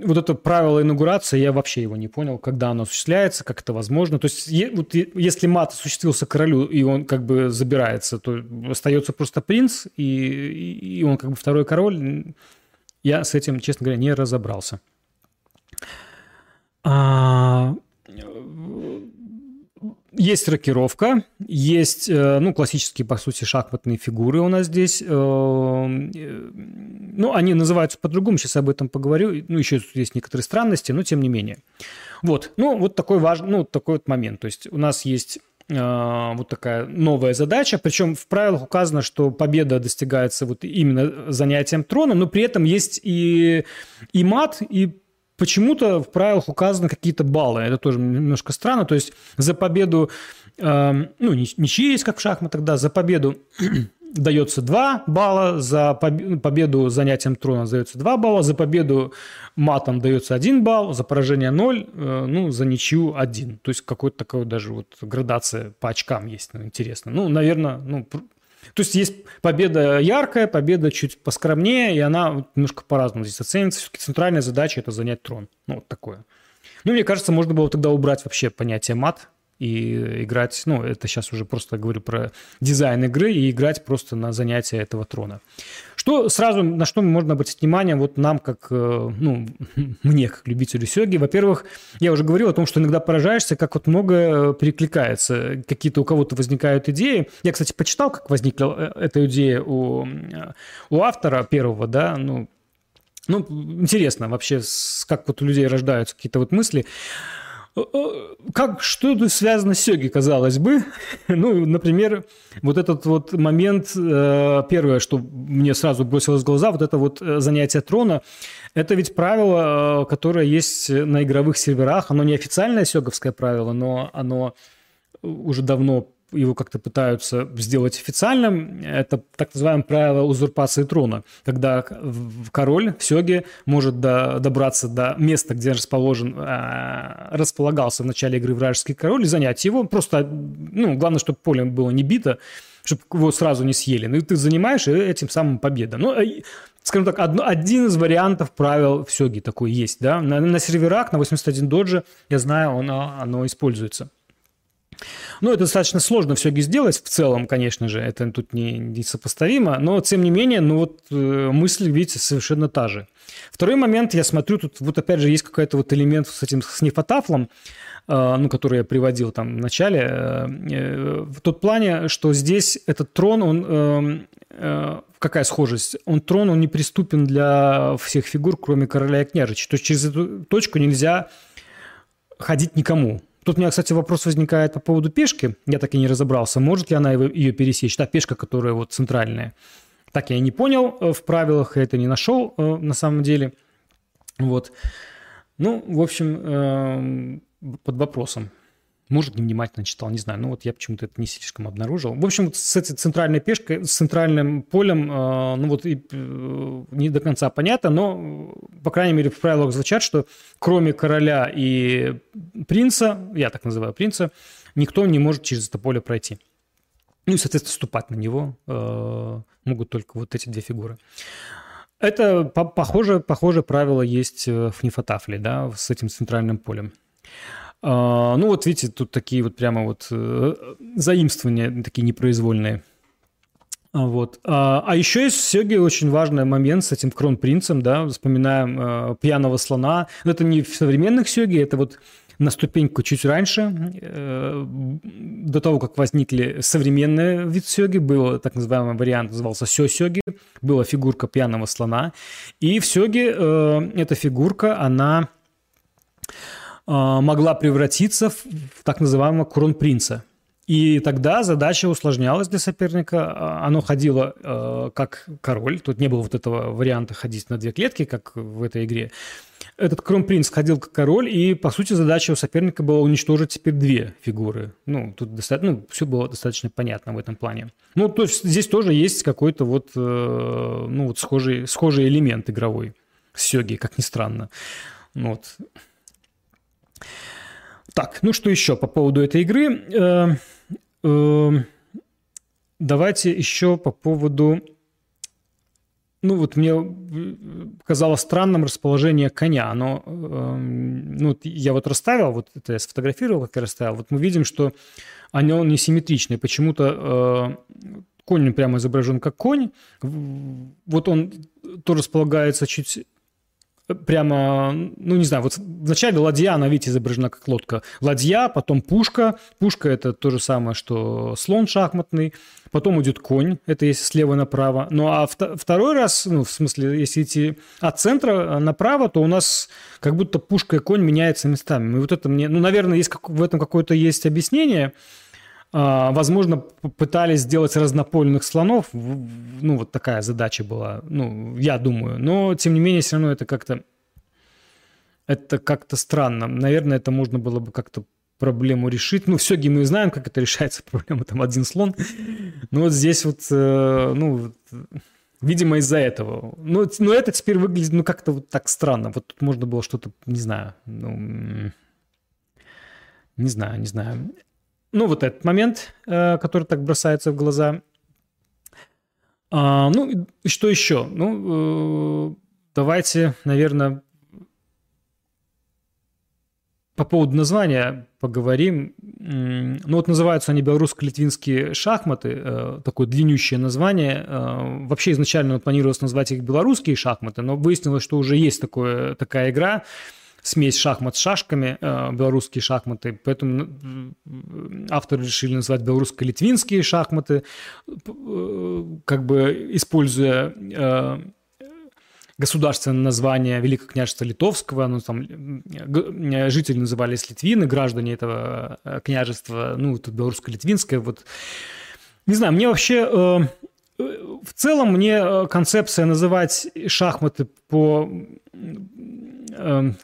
Вот это правило инаугурации, я вообще его не понял, когда оно осуществляется, как это возможно. То есть вот если мат осуществился королю, и он как бы забирается, то остается просто принц, и, и он как бы второй король. Я с этим, честно говоря, не разобрался. А, есть рокировка, есть, э, ну, классические, по сути, шахматные фигуры у нас здесь. Э, э, ну, они называются по-другому, сейчас об этом поговорю. Ну, еще есть некоторые странности, но тем не менее. Вот, ну, вот такой важный, ну, такой вот момент. То есть у нас есть вот такая новая задача. Причем в правилах указано, что победа достигается вот именно занятием трона, но при этом есть и, и мат, и почему-то в правилах указаны какие-то баллы. Это тоже немножко странно. То есть за победу, э, ну, ничьи есть, как в шахматах, да, за победу дается 2 балла, за победу занятием трона дается 2 балла, за победу матом дается 1 балл, за поражение 0, э, ну, за ничью 1. То есть какой-то такой даже вот градация по очкам есть, ну, интересно. Ну, наверное, ну, то есть есть победа яркая, победа чуть поскромнее, и она немножко по-разному здесь оценится. Все-таки центральная задача – это занять трон. Ну, вот такое. Ну, мне кажется, можно было тогда убрать вообще понятие мат и играть, ну, это сейчас уже просто говорю про дизайн игры, и играть просто на занятие этого трона. Что сразу, на что можно обратить внимание, вот нам, как, э, ну, мне, как любителю сёги, во-первых, я уже говорил о том, что иногда поражаешься, как вот много э, перекликается, какие-то у кого-то возникают идеи. Я, кстати, почитал, как возникла э, эта идея у, у автора первого, да, ну, ну, интересно вообще, как вот у людей рождаются какие-то вот мысли. Как, что это связано с Сёги, казалось бы? ну, например, вот этот вот момент, э, первое, что мне сразу бросилось в глаза, вот это вот э, занятие трона, это ведь правило, э, которое есть на игровых серверах, оно не официальное сёговское правило, но оно уже давно его как-то пытаются сделать официальным, это так называемое правило узурпации трона, когда король в Сёге может до, добраться до места, где расположен, э, располагался в начале игры вражеский король, и занять его. Просто, ну, главное, чтобы поле было не бито, чтобы его сразу не съели. Ну, и ты занимаешь, и этим самым победа. Ну, скажем так, одно, один из вариантов правил в Сёге такой есть, да. На, на серверах, на 81 доджи, я знаю, оно, оно используется. Ну, это достаточно сложно все сделать в целом, конечно же, это тут не, не сопоставимо, но тем не менее, ну вот э, мысль, видите, совершенно та же. Второй момент, я смотрю, тут вот опять же есть какой-то вот элемент с этим с нефотафлом, э, ну, который я приводил там в начале, э, э, в тот плане, что здесь этот трон, он э, какая схожесть? Он трон, он неприступен для всех фигур, кроме короля и княжича. То есть через эту точку нельзя ходить никому. Тут у меня, кстати, вопрос возникает по поводу пешки. Я так и не разобрался, может ли она ее пересечь. Та пешка, которая вот центральная. Так я и не понял э, в правилах, я это не нашел э, на самом деле. Вот. Ну, в общем, эм, под вопросом. Может, невнимательно читал, не знаю. Ну, вот я почему-то это не слишком обнаружил. В общем, с этой центральной пешкой, с центральным полем, э, ну, вот и, э, не до конца понятно, но, по крайней мере, в правилах звучат, что кроме короля и принца, я так называю принца, никто не может через это поле пройти. Ну и, соответственно, ступать на него э, могут только вот эти две фигуры. Это похоже, похоже правило есть в Нефатафле, да, с этим центральным полем. А, ну вот видите, тут такие вот прямо вот э, заимствования такие непроизвольные. А, вот. А, а еще есть в очень важный момент с этим кронпринцем, да, вспоминаем э, пьяного слона. Но это не в современных Сёге, это вот на ступеньку чуть раньше, э, до того, как возникли современные вид сёги, был так называемый вариант, назывался сё-сёги, была фигурка пьяного слона. И в сёге э, эта фигурка, она могла превратиться в так называемого кронпринца. И тогда задача усложнялась для соперника. А, оно ходило э, как король. Тут не было вот этого варианта ходить на две клетки, как в этой игре. Этот кронпринц ходил как король, и, по сути, задача у соперника была уничтожить теперь две фигуры. Ну, тут достаточно, ну, все было достаточно понятно в этом плане. Ну, то есть здесь тоже есть какой-то вот, э, ну, вот схожий, схожий элемент игровой Сёги, как ни странно. Ну, вот. Так, ну что еще по поводу этой игры? Э, э, давайте еще по поводу... Ну вот мне казалось странным расположение коня. Но э, ну, я вот расставил, вот это я сфотографировал, как я расставил. Вот мы видим, что оно несимметричное. Почему-то конь прямо изображен как конь. Вот он то располагается чуть прямо, ну, не знаю, вот вначале ладья, она, видите, изображена как лодка. Ладья, потом пушка. Пушка – это то же самое, что слон шахматный. Потом идет конь, это если слева направо. Ну, а второй раз, ну, в смысле, если идти от центра направо, то у нас как будто пушка и конь меняются местами. И вот это мне, ну, наверное, есть в этом какое-то есть объяснение – возможно, пытались сделать разнопольных слонов. Ну, вот такая задача была, ну, я думаю. Но, тем не менее, все равно это как-то... Это как-то странно. Наверное, это можно было бы как-то проблему решить. Ну, все, мы знаем, как это решается, проблема там один слон. Но вот здесь вот, э, ну, видимо, из-за этого. Но, но это теперь выглядит, ну, как-то вот так странно. Вот тут можно было что-то, не знаю, ну, не знаю, не знаю. Ну, вот этот момент, э, который так бросается в глаза. А, ну, что еще? Ну, э, давайте, наверное, по поводу названия поговорим. Ну вот называются они белорусско-литвинские шахматы, э, такое длиннющее название. Вообще изначально планировалось назвать их белорусские шахматы, но выяснилось, что уже есть такое, такая игра – смесь шахмат с шашками, э, белорусские шахматы, поэтому авторы решили назвать белорусско-литвинские шахматы, э, как бы используя э, государственное название Великого княжества Литовского, ну, там жители назывались литвины, граждане этого княжества, ну, тут белорусско-литвинское, вот. Не знаю, мне вообще в целом мне концепция называть шахматы по Эм,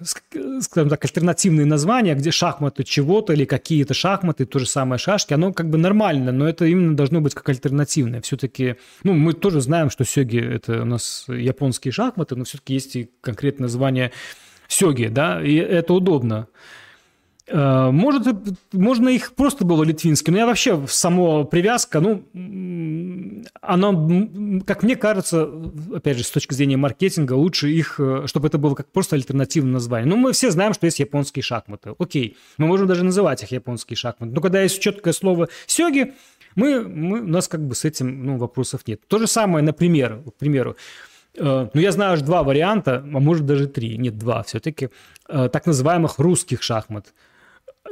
скажем так, альтернативные названия, где шахматы чего-то или какие-то шахматы, то же самое шашки, оно как бы нормально, но это именно должно быть как альтернативное. Все-таки, ну, мы тоже знаем, что сёги – это у нас японские шахматы, но все-таки есть и конкретное название сёги, да, и это удобно. Э, может, можно их просто было литвинский, но я вообще, само привязка, ну, она, как мне кажется, опять же, с точки зрения маркетинга, лучше их, э, чтобы это было как просто альтернативное название. Ну, мы все знаем, что есть японские шахматы. Окей, мы можем даже называть их японские шахматы. Но когда есть четкое слово «сёги», мы, мы, у нас как бы с этим ну, вопросов нет. То же самое, например, к примеру, э, ну, я знаю аж два варианта, а может даже три, нет, два все-таки, так называемых русских шахмат –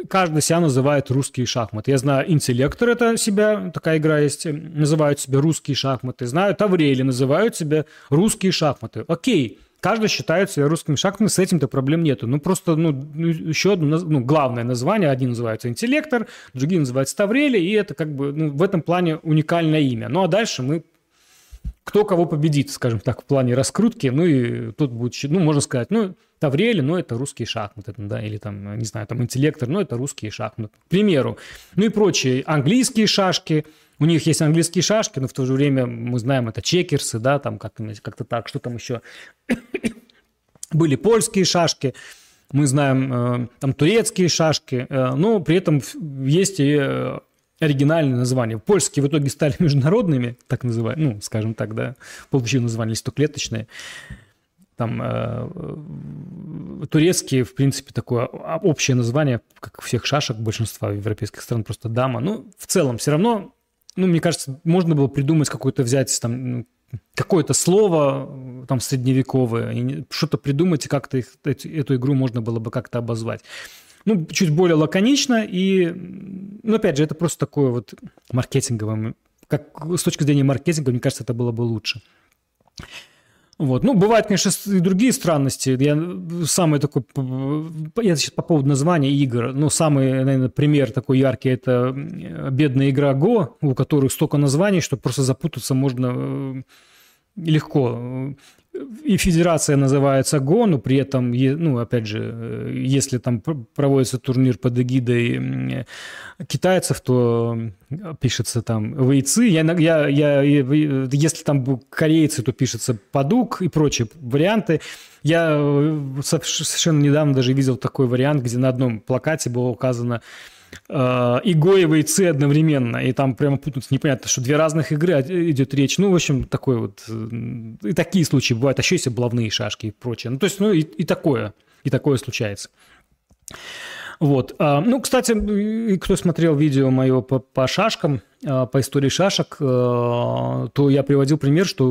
каждый себя называет русские шахматы. Я знаю, интеллектор это себя, такая игра есть, называют себя русские шахматы. Знаю, Таврели называют себя русские шахматы. Окей, каждый считает себя русскими шахматами, с этим-то проблем нету. Ну, просто, ну, еще одно, ну, главное название, один называется интеллектор, другие называются Таврели, и это как бы, ну, в этом плане уникальное имя. Ну, а дальше мы кто кого победит, скажем так, в плане раскрутки, ну и тут будет, ну, можно сказать, ну, Таврели, ну, это русские шахматы, да, или там, не знаю, там, интеллектор, ну, это русские шахматы, к примеру. Ну и прочие английские шашки, у них есть английские шашки, но в то же время мы знаем, это чекерсы, да, там как-то как так, что там еще. Были польские шашки, мы знаем э, там турецкие шашки, э, но при этом есть и э, оригинальные названия. Польские в итоге стали международными, так называемые, ну, скажем так, да, получили название листоклеточные. Там э, турецкие, в принципе, такое общее название, как у всех шашек большинства европейских стран, просто дама. Ну, в целом, все равно, ну, мне кажется, можно было придумать какое-то, взять там какое-то слово там средневековое, что-то придумать, и как-то их, эту игру можно было бы как-то обозвать ну, чуть более лаконично, и, ну, опять же, это просто такое вот маркетинговое, как с точки зрения маркетинга, мне кажется, это было бы лучше. Вот. Ну, бывают, конечно, и другие странности. Я самый такой, я сейчас по поводу названия игр, ну, самый, наверное, пример такой яркий – это бедная игра Go, у которой столько названий, что просто запутаться можно э, легко и федерация называется ГО, но при этом, ну, опять же, э, если там проводится турнир под эгидой китайцев, то пишется там вейцы. Я, я, я, если там корейцы, то пишется падук и прочие варианты. Я э, совершенно недавно даже видел такой вариант, где на одном плакате было указано э, и Гоева, и Ци одновременно, и там прямо путаться непонятно, что две разных игры а, идет речь. Ну, в общем, такой вот... Э, и такие случаи бывают, а еще есть блавные шашки и прочее. Ну, то есть, ну, и, и такое, и такое случается. Вот. А, ну, кстати, кто смотрел видео мое по, по шашкам, а, по истории шашек, то я приводил пример, что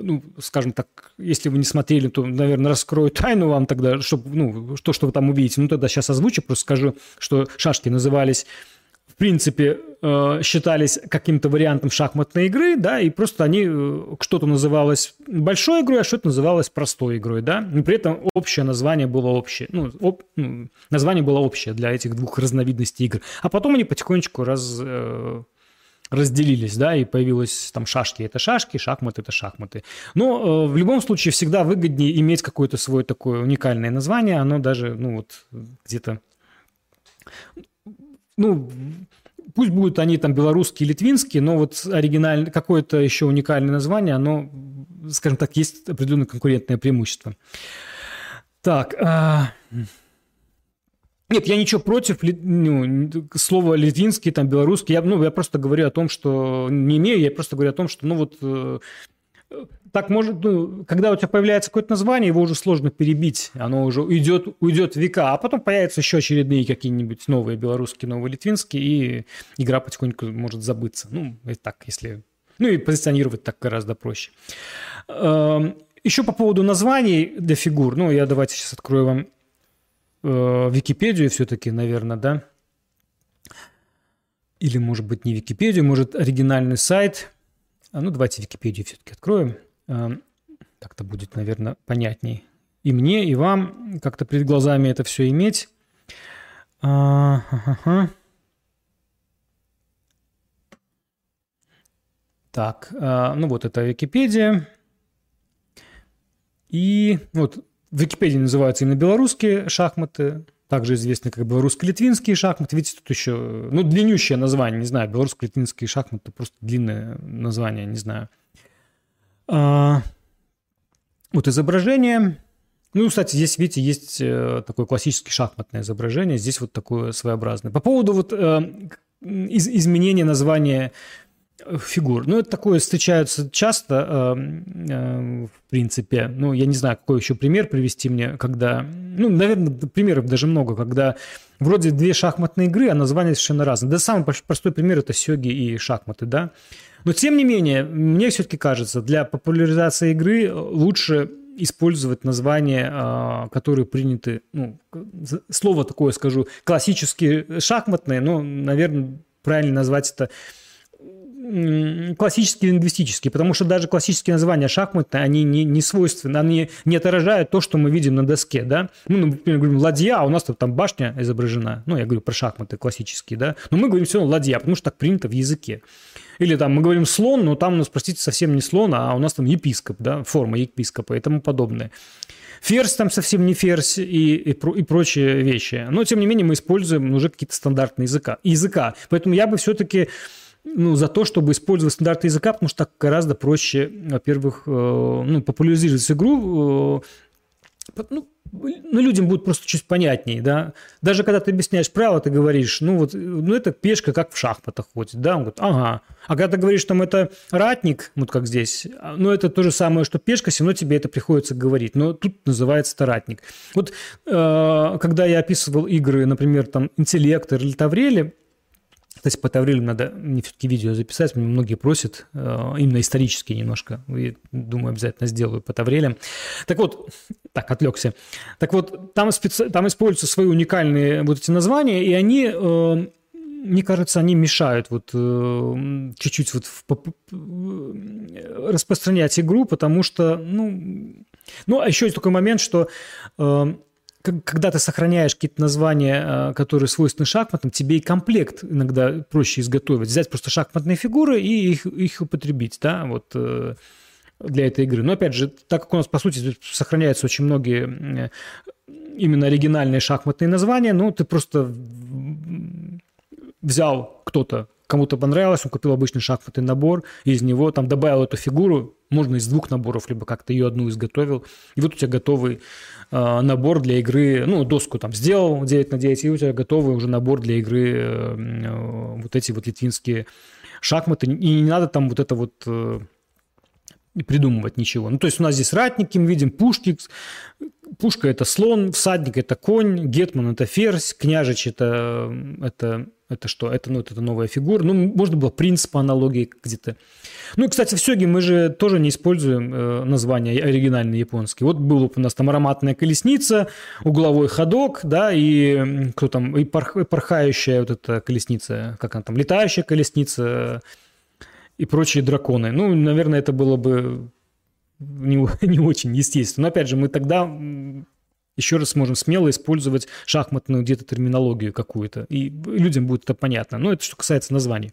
ну, скажем так, если вы не смотрели, то, наверное, раскрою тайну вам тогда, чтобы, ну, то, что вы там увидите. Ну, тогда сейчас озвучу, просто скажу, что шашки назывались в принципе, э, считались каким-то вариантом шахматной игры, да, и просто они, э, что-то называлось большой игрой, а что-то называлось простой игрой, да, и при этом общее название было общее, ну, об, ну название было общее для этих двух разновидностей игр. А потом они потихонечку раз, э, разделились, да, и появилось там шашки – это шашки, шахматы – это шахматы. Но э, в любом случае всегда выгоднее иметь какое-то свое такое уникальное название, оно даже, ну вот, где-то, ну, пусть будут они там белорусские, литвинские, но вот оригинальное, какое-то еще уникальное название, оно, скажем так, есть определенное конкурентное преимущество. Так, а... Нет, я ничего против ну, слова литвинский, там, белорусский. Я, ну, я просто говорю о том, что не имею, я просто говорю о том, что, ну, вот э, так может, ну, когда у тебя появляется какое-то название, его уже сложно перебить, оно уже уйдет, уйдет века, а потом появятся еще очередные какие-нибудь новые белорусские, новые литвинские, и игра потихоньку может забыться. Ну, и так, если... Ну, и позиционировать так гораздо проще. Эм, еще по поводу названий для фигур, ну, я давайте сейчас открою вам э, Википедию все-таки, наверное, да? Или, может быть, не Википедию, может, оригинальный сайт. А ну, давайте Википедию все-таки откроем. Э, так-то будет, наверное, понятней. И мне, и вам как-то перед глазами это все иметь. А. Так, а, ну вот это Википедия. И вот в Википедии называются именно белорусские шахматы, также известны как белорусско-литвинские шахматы. Видите, тут еще, ну, длиннющее название, не знаю, белорусско-литвинские шахматы, просто длинное название, не знаю. А, вот изображение, Ну, кстати, здесь, видите, есть э, такое классическое шахматное изображение, здесь вот такое своеобразное. По поводу вот э, из, изменения названия фигур. Ну, это такое встречаются часто, э, э, в принципе. Ну, я не знаю, какой еще пример привести мне, когда... Ну, наверное, примеров даже много, когда вроде две шахматные игры, а названия совершенно разные. Да самый простой пример – это сёги и шахматы, да. Но, тем не менее, мне все-таки кажется, для популяризации игры лучше использовать названия, а, которые приняты, ну, слово такое скажу, классические шахматные, но, наверное, правильно назвать это классические лингвистические, потому что даже классические названия шахматные, они не, не свойственны, они не отражают то, что мы видим на доске, да. Ну, например, говорим ладья, а у нас там башня изображена. Ну, я говорю про шахматы классические, да. Но мы говорим все равно ладья, потому что так принято в языке. Или там мы говорим слон, но там у нас, простите, совсем не слон, а у нас там епископ, да, форма епископа и тому подобное. Ферзь там совсем не ферзь и, и, и прочие вещи. Но, тем не менее, мы используем уже какие-то стандартные языка. языка. Поэтому я бы все-таки ну, за то, чтобы использовать стандарты языка, потому что так гораздо проще, во-первых, э, ну, популяризировать игру, э, ну, ну, людям будет просто чуть понятнее, да. Даже когда ты объясняешь правила, ты говоришь, ну, вот, ну, это пешка, как в шахматах ходит, да. Он говорит, ага. А когда ты говоришь, там, это ратник, вот как здесь, ну, это то же самое, что пешка, все равно тебе это приходится говорить. Но тут называется это ратник. Вот, э, когда я описывал игры, например, там, интеллектор или Таврели, кстати, по Таврилю надо мне все-таки видео записать, мне многие просят, э, именно исторические немножко, и, думаю, обязательно сделаю по Таврелям. Так вот, так, отвлекся. Так вот, там, специ... там используются свои уникальные вот эти названия, и они, э, мне кажется, они мешают вот э, чуть-чуть вот в... распространять игру, потому что, ну, ну, а еще есть такой момент, что когда ты сохраняешь какие-то названия, э, которые свойственны шахматам, тебе и комплект иногда проще изготовить. Взять просто шахматные фигуры и их, их употребить, да, вот э, для этой игры. Но опять же, так как у нас, по сути, сохраняются очень многие э, именно оригинальные шахматные названия, ну, ты просто взял кто-то, кому-то понравилось, он купил обычный шахматный набор, из него там добавил эту фигуру, можно из двух наборов, либо как-то ее одну изготовил, и вот у тебя готовый э, набор для игры, ну, доску там сделал 9 на 9, и у тебя готовый уже набор для игры э, э, вот эти вот литвинские шахматы, и не надо там вот это вот э, придумывать ничего. Ну, то есть у нас здесь ратники, мы видим пушки, пушка – это слон, всадник – это конь, гетман – это ферзь, княжич – это, это это что? Это, ну, это новая фигура. Ну, можно было принцип аналогии где-то. Ну, и, кстати, в Сёге мы же тоже не используем э, названия оригинальные японские. Вот был у нас там ароматная колесница, угловой ходок, да, и кто там, и порхающая вот эта колесница, как она там, летающая колесница и прочие драконы. Ну, наверное, это было бы не, не очень естественно. Но, опять же, мы тогда еще раз можем смело использовать шахматную где-то терминологию какую-то, и людям будет это понятно. Но это что касается названий.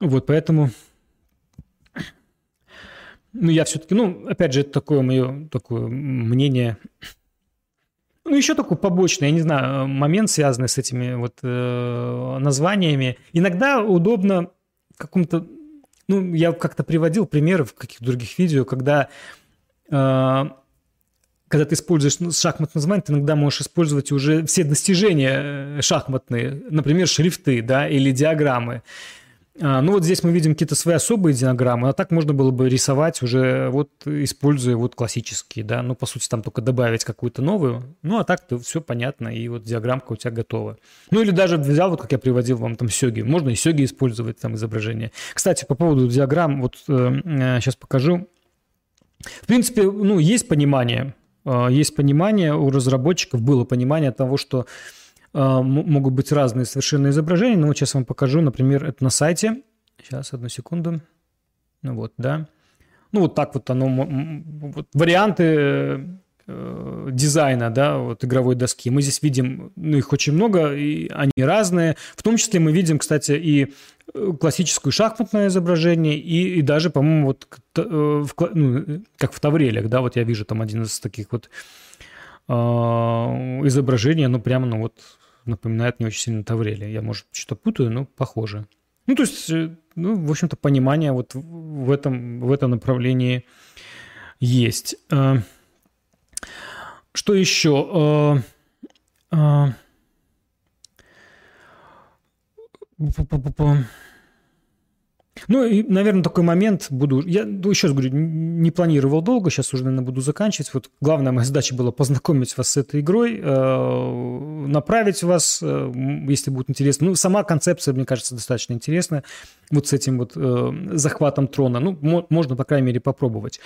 Вот, поэтому... Ну, я все-таки, ну, опять же, это такое мое такое мнение. Ну, еще такой побочный, я не знаю, момент, связанный с этими вот э, названиями. Иногда удобно в каком-то... Ну, я как-то приводил примеры в каких-то других видео, когда э, когда ты используешь шахматное название, ты иногда можешь использовать уже все достижения э, шахматные, например, шрифты, да, или диаграммы. А, ну вот здесь мы видим какие-то свои особые диаграммы, а так можно было бы рисовать уже вот используя вот классические, да, ну по сути там только добавить какую-то новую, ну а так-то все понятно и вот диаграммка у тебя готова. Ну или даже взял, вот как я приводил вам там сёги, можно и сёги использовать там изображение. Кстати, по поводу диаграмм, вот э, сейчас покажу. В принципе, ну есть понимание, есть понимание у разработчиков, было понимание того, что а, могут быть разные совершенно изображения. Но вот сейчас вам покажу, например, это на сайте. Сейчас, одну секунду. Ну вот, да. Ну вот так вот оно, вот варианты э, дизайна, да, вот игровой доски. Мы здесь видим, ну, их очень много, и они разные. В том числе мы видим, кстати, и классическое шахматное изображение и, и даже, по-моему, вот э, в, ну, как в Таврелях, да, вот я вижу там один из таких вот э, изображений, оно прямо, ну вот, напоминает мне очень сильно Таврели. Я, может, что-то путаю, но похоже. Ну, то есть, э, ну, в общем-то, понимание вот в этом, в этом направлении есть. Э, Что еще? Э, э, ну, и, наверное, такой момент буду... Я ну, еще раз говорю, не планировал долго, сейчас уже, наверное, буду заканчивать. Вот главная моя задача была познакомить вас с этой игрой, э, направить вас, э, если будет интересно. Ну, сама концепция, мне кажется, достаточно интересная. Вот с этим вот э, захватом трона. Ну, можно, по крайней мере, попробовать.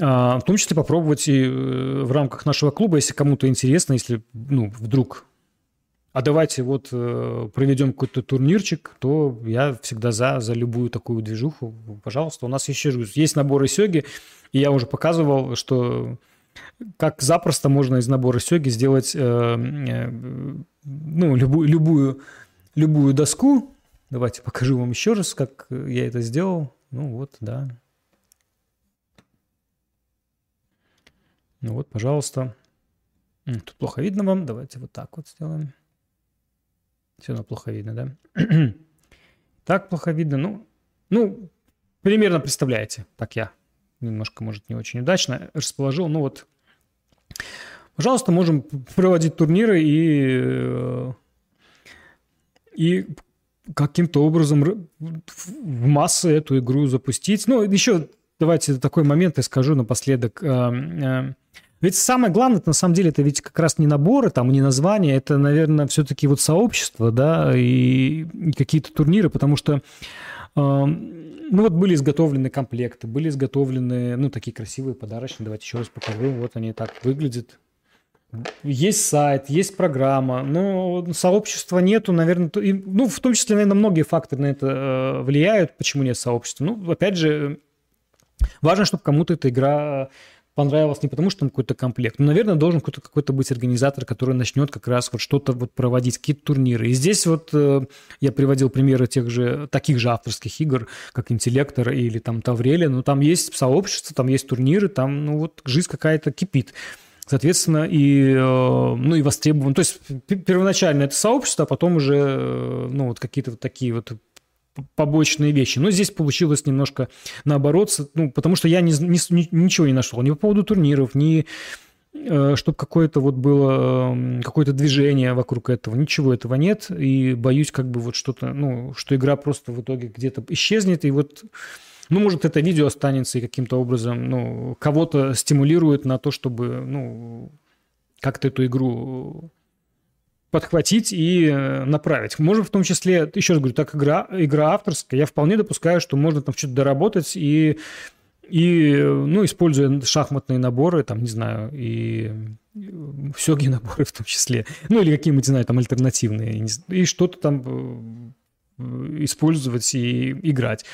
А, в том числе попробовать и в рамках нашего клуба, если кому-то интересно, если ну, вдруг а давайте вот э, проведем какой-то турнирчик, то я всегда за, за любую такую движуху. Пожалуйста, у нас еще есть наборы сёги, и я уже показывал, что как запросто можно из набора сёги сделать э, э, ну, любую, любую, любую доску. Давайте покажу вам еще раз, как я это сделал. Ну вот, да. Ну вот, пожалуйста. Тут плохо видно вам. Давайте вот так вот сделаем. Все равно плохо видно, да? так плохо видно. Ну, ну, примерно представляете, так я немножко, может, не очень удачно расположил. Ну вот, пожалуйста, можем проводить турниры и, э, и каким-то образом в массы эту игру запустить. Ну, еще давайте такой момент я скажу напоследок. Э, э, ведь самое главное, на самом деле, это ведь как раз не наборы, там, не названия, это, наверное, все-таки вот сообщество, да, и, и какие-то турниры, потому что, э, ну вот были изготовлены комплекты, были изготовлены, ну, такие красивые подарочные, давайте еще раз покажу, вот они так выглядят. Есть сайт, есть программа, но сообщества нету, наверное, и, ну, в том числе, наверное, многие факторы на это э, влияют, почему нет сообщества. Ну, опять же, важно, чтобы кому-то эта игра понравилось не потому, что там какой-то комплект. но, наверное, должен какой-то, какой-то быть организатор, который начнет как раз вот что-то вот проводить, какие-то турниры. И здесь вот э, я приводил примеры тех же, таких же авторских игр, как «Интеллектор» или там «Таврелия». Но там есть сообщество, там есть турниры, там ну вот жизнь какая-то кипит. Соответственно, и, э, ну, и востребован. То есть первоначально это сообщество, а потом уже э, ну, вот какие-то вот такие вот побочные вещи. Но здесь получилось немножко наоборот, ну, потому что я не, не, ничего не нашел ни по поводу турниров, ни э, чтобы какое-то вот было эм, какое-то движение вокруг этого. Ничего этого нет. И боюсь как бы вот что-то, ну, что игра просто в итоге где-то исчезнет. И вот, ну, может, это видео останется и каким-то образом, ну, кого-то стимулирует на то, чтобы, ну, как-то эту игру подхватить и э, направить. Можно в том числе, еще раз говорю, так игра, игра авторская, я вполне допускаю, что можно там что-то доработать и, и ну, используя шахматные наборы, там, не знаю, и сёги наборы в том числе, ну, или какие-нибудь, не знаю, там, альтернативные, и что-то там э, использовать и играть.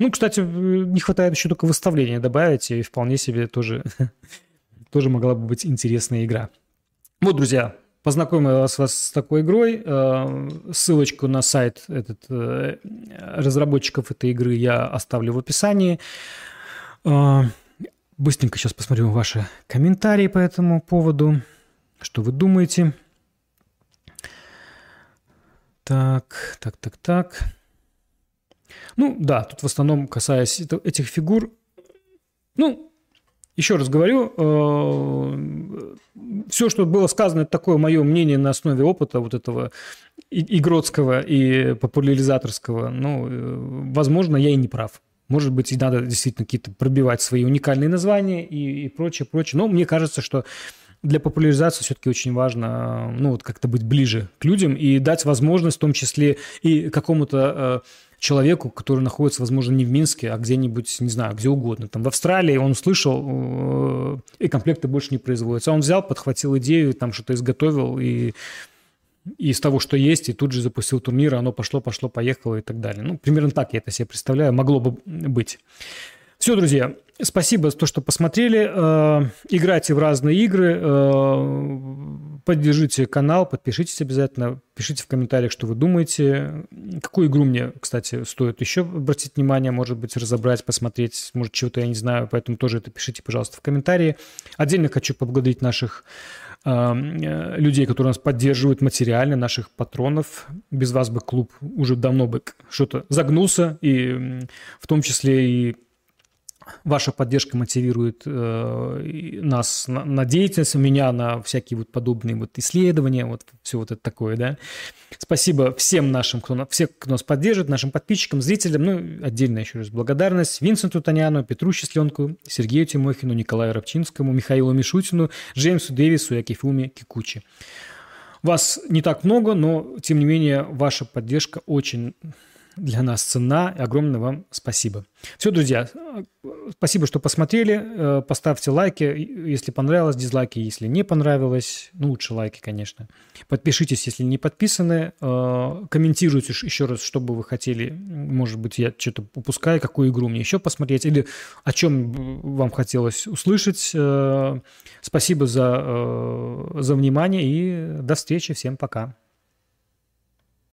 Ну, кстати, не хватает еще только выставления добавить, и вполне себе тоже, тоже могла бы быть интересная игра. Вот, друзья, познакомил вас с такой игрой. Э, ссылочку на сайт этот, э, разработчиков этой игры я оставлю в описании. Э, быстренько сейчас посмотрю ваши комментарии по этому поводу. Что вы думаете? Так, так, так, так. Ну, да, тут в основном касаясь этих фигур. Ну, еще раз говорю, э, все, что было сказано, это такое мое мнение на основе опыта вот этого игротского и популяризаторского. Ну, э, возможно, я и не прав. Может быть, и надо действительно какие-то пробивать свои уникальные названия и, и прочее, прочее. Но мне кажется, что для популяризации все-таки очень важно, ну, вот как-то быть ближе к людям и дать возможность, в том числе и какому-то э, человеку, который находится, возможно, не в Минске, а где-нибудь, не знаю, где угодно. Там в Австралии он услышал, э, и комплекты больше не производятся. Он взял, подхватил идею, там что-то изготовил, и из того, что есть, и тут же запустил турнир, оно пошло, пошло, поехало и так далее. Ну, примерно так я это себе представляю, могло бы быть. Все, друзья, спасибо за то, что посмотрели. Э, играйте в разные игры, э, поддержите канал, подпишитесь обязательно, пишите в комментариях, что вы думаете. Какую игру мне, кстати, стоит еще обратить внимание, может быть, разобрать, посмотреть, может, чего-то я не знаю, поэтому тоже это пишите, пожалуйста, в комментарии. Отдельно хочу поблагодарить наших э, людей, которые нас поддерживают материально, наших патронов. Без вас бы клуб уже давно бы что-то загнулся, и в том числе и Ваша поддержка мотивирует э, нас на, на деятельность, меня на всякие вот подобные вот исследования, вот все вот это такое, да. Спасибо всем нашим, кто, всех, кто нас поддерживает, нашим подписчикам, зрителям. Ну, отдельно еще раз благодарность Винсенту Таняну, Петру Счастленку, Сергею Тимохину, Николаю Рабчинскому, Михаилу Мишутину, Джеймсу Дэвису и Акифуме Кикучи. Вас не так много, но, тем не менее, ваша поддержка очень для нас ценна. И огромное вам спасибо. Все, друзья, спасибо, что посмотрели. Э, поставьте лайки, если понравилось, дизлайки, если не понравилось. Ну, лучше лайки, конечно. Подпишитесь, если не подписаны. Э, комментируйте еще раз, что бы вы хотели. Может быть, я что-то упускаю, какую игру мне еще посмотреть, или о чем вам хотелось услышать. Э, спасибо за, за внимание и до встречи. Всем пока.